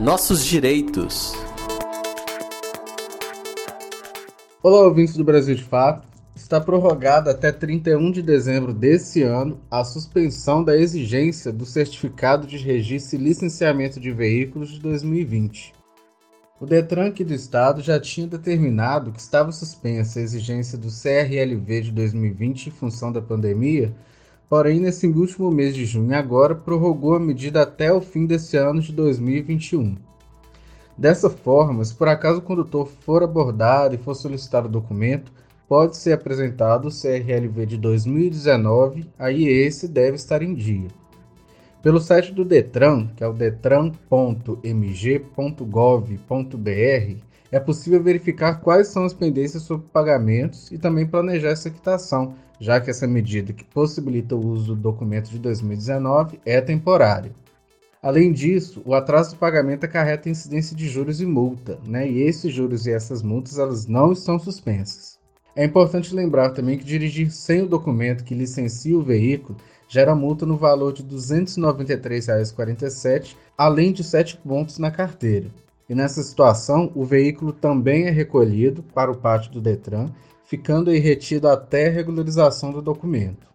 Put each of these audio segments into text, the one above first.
Nossos direitos. Olá, ouvintes do Brasil de Fato. Está prorrogada até 31 de dezembro desse ano a suspensão da exigência do Certificado de Registro e Licenciamento de Veículos de 2020. O Detran aqui do Estado já tinha determinado que estava suspensa a exigência do CRLV de 2020 em função da pandemia, porém, nesse último mês de junho agora, prorrogou a medida até o fim desse ano de 2021. Dessa forma, se por acaso o condutor for abordado e for solicitado o documento, pode ser apresentado o CRLV de 2019, aí esse deve estar em dia. Pelo site do Detran, que é o detran.mg.gov.br, é possível verificar quais são as pendências sobre pagamentos e também planejar essa quitação, já que essa medida que possibilita o uso do documento de 2019 é temporária. Além disso, o atraso do pagamento acarreta incidência de juros e multa, né? e esses juros e essas multas elas não estão suspensas. É importante lembrar também que dirigir sem o documento que licencia o veículo gera multa no valor de R$ 293,47, além de 7 pontos na carteira. E nessa situação, o veículo também é recolhido para o pátio do Detran, ficando aí retido até a regularização do documento.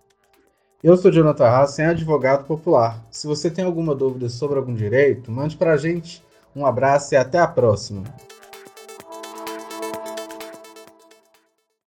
Eu sou Jonathan Hassen, advogado popular. Se você tem alguma dúvida sobre algum direito, mande para a gente. Um abraço e até a próxima!